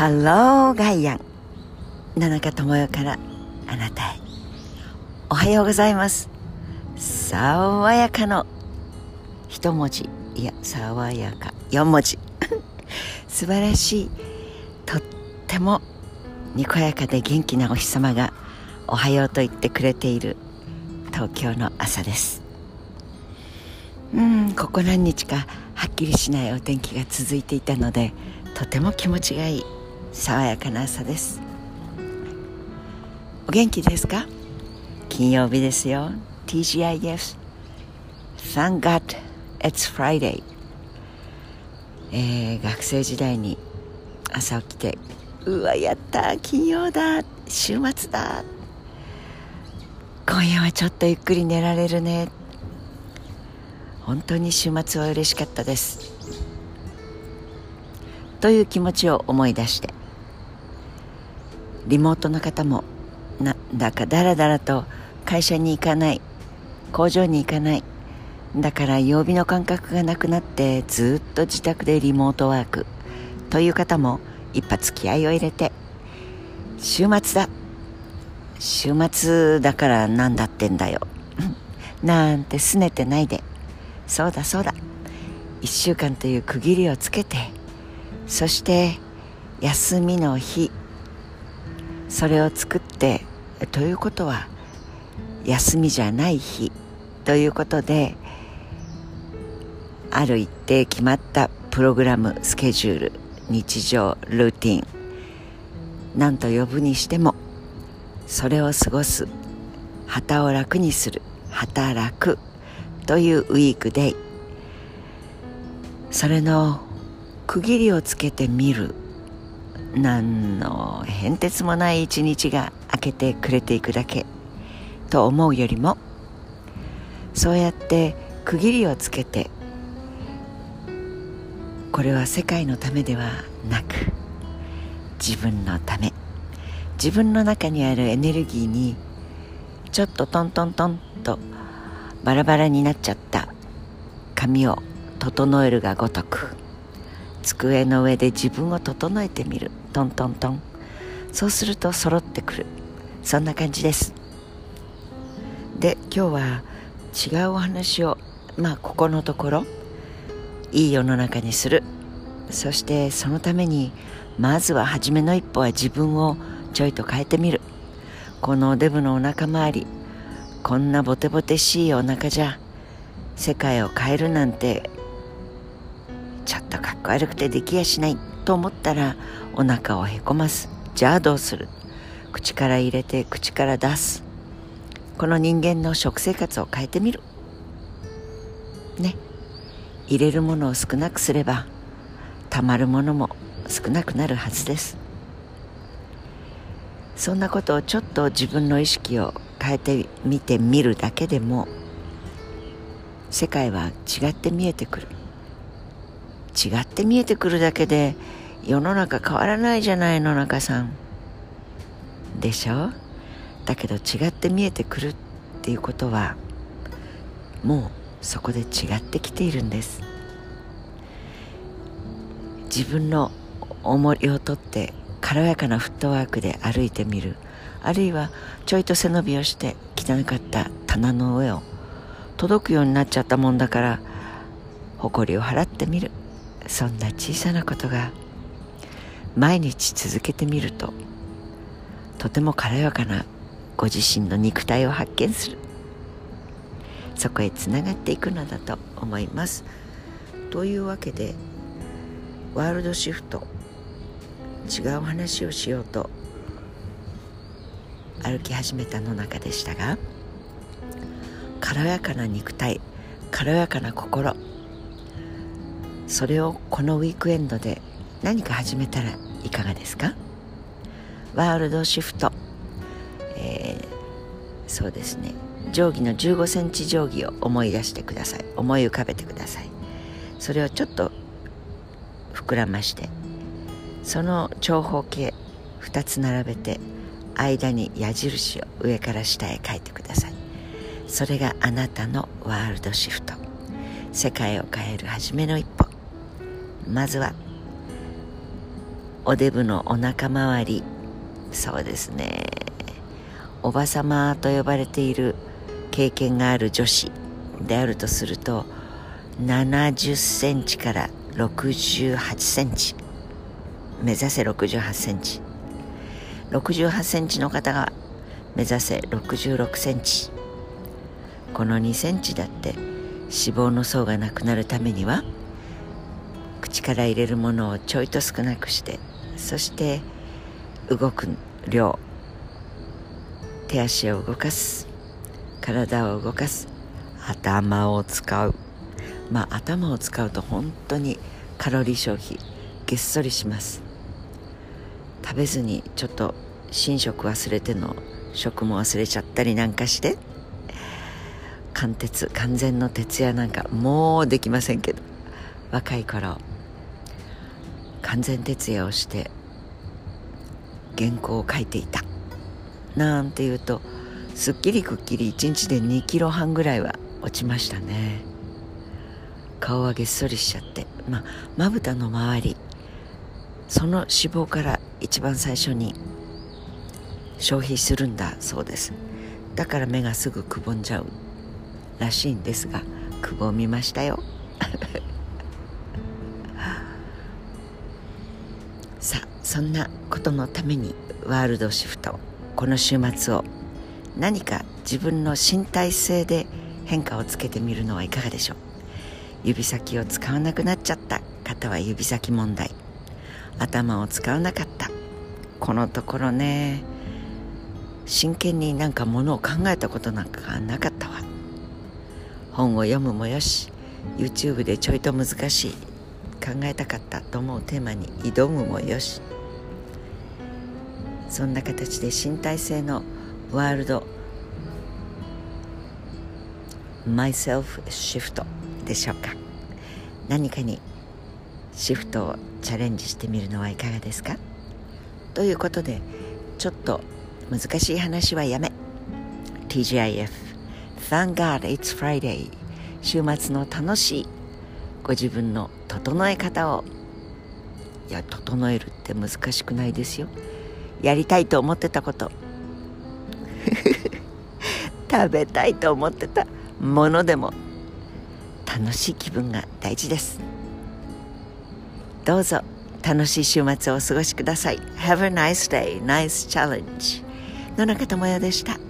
ハローガイアン野中智代からあなたへ。おはようございます。爽やかの一文字。いや爽やか四文字。素晴らしいとってもにこやかで元気なお日様がおはようと言ってくれている東京の朝です。うんここ何日かはっきりしないお天気が続いていたのでとても気持ちがいい。爽やかな朝です。お元気ですか？金曜日ですよ。TGIF Thank God It's Friday. えー、学生時代に朝起きてうわやった金曜だ週末だ今夜はちょっとゆっくり寝られるね。本当に週末は嬉しかったです。という気持ちを思い出して。リモートの方もなんだかだらだらと会社に行かない工場に行かないだから曜日の感覚がなくなってずっと自宅でリモートワークという方も一発気合を入れて週末だ。週末だから何だってんだよ。なんて拗ねてないで。そうだそうだ。1週間という区切りをつけてそして休みの日それを作ってということは休みじゃない日ということである一定決まったプログラムスケジュール日常。ルーティン何と呼ぶにしてもそれを過ごす旗を楽にする働くというウィークデイ。それの区切りをつけてみる。何の変哲もない一日が明けてくれていくだけと思うよりもそうやって区切りをつけてこれは世界のためではなく自分のため。自分の中にあるエネルギーにちょっとトントントンとバラバラになっちゃった髪を整えるがごとく机の上で自分を整えてみる。トントントン。そうすると揃ってくる。そんな感じです。で今日は違うお話をまあここのところいい世の中にする。そしてそのためにまずは初めの一歩は自分をちょいと変えてみる。このデブのお腹周りこんなボテボテしいお腹じゃ世界を変えるなんてちょっとかっこ悪くてできやしない。と思ったらお腹をへこます。じゃあどうする？口から入れて口から出す。この人間の食生活を変えてみる。ね。入れるものを少なくすればたまるものも少なくなるはずです。そんなことをちょっと自分の意識を変えてみてみるだけでも世界は違って見えてくる。違って見えてくるだけで世の中変わらないじゃない野中さん。でしょ？だけど違って見えてくるっていうことはもうそこで違ってきているんです。自分の重りをとって軽やかなフットワークで歩いてみる。あるいはちょいと背伸びをして汚かった棚の上を届くようになっちゃったもんだから誇りを払ってみる。そんな小さなことが毎日続けてみるととても軽やかなご自身の肉体を発見する。そこへつながっていくのだと思います。というわけでワールドシフト違う話をしようと歩き始めたの中でしたが軽やかな肉体軽やかな心それをこのウィークエンドで何か始めたらいかがですか？ワールドシフト、えー、そうですね。定規の15センチ定規を思い出してください。思い浮かべてください。それをちょっと膨らましてその長方形2つ並べて間に矢印を上から下へ書いてください。それがあなたのワールドシフト。世界を変える初めの一歩。まずはおデブのお腹周り。そうですね。おばさまと呼ばれている経験がある女子であるとすると70センチから68センチ。目指せ68センチ。68センチの方が目指せ66センチ。この2センチだって脂肪の層がなくなるためには口から入れるものをちょいと少なくしてそして動く量。手足を動かす。体を動かす。頭を使う。まあ頭を使うと本当にカロリー消費げっそりします。食べずにちょっと寝食忘れての食も忘れちゃったりなんかして貫徹完全の徹夜なんかもうできませんけど。若い頃完全徹夜をして原稿を書いていた。なんていうとすっきりくっきり1日で2キロ半ぐらいは落ちましたね。顔はげっそりしちゃって。ままぶたの周りその脂肪から一番最初に消費するんだそうです。だから目がすぐくぼんじゃうらしいんですがくぼみましたよ。そんなことのためにワールドシフトこの週末を何か自分の身体性で変化をつけてみるのはいかがでしょう？指先を使わなくなっちゃった方は指先問題。頭を使わなかった。このところね真剣になんかものを考えたことなんかなかったわ。本を読むもよし YouTube でちょいと難しい考えたかったと思うテーマに挑むもよし。そんな形で身体性のワールドマイセルフシフトでしょうか。何かにシフトをチャレンジしてみるのはいかがですか？ということでちょっと難しい話はやめ。TGIF Thank God It's Friday 週末の楽しいご自分の整え方を。いや整えるって難しくないですよ。やりたいと思ってたこと。食べたいと思ってたものでも楽しい気分が大事です。どうぞ楽しい週末をお過ごしください。Have a nice day, nice challenge. 野中智也でした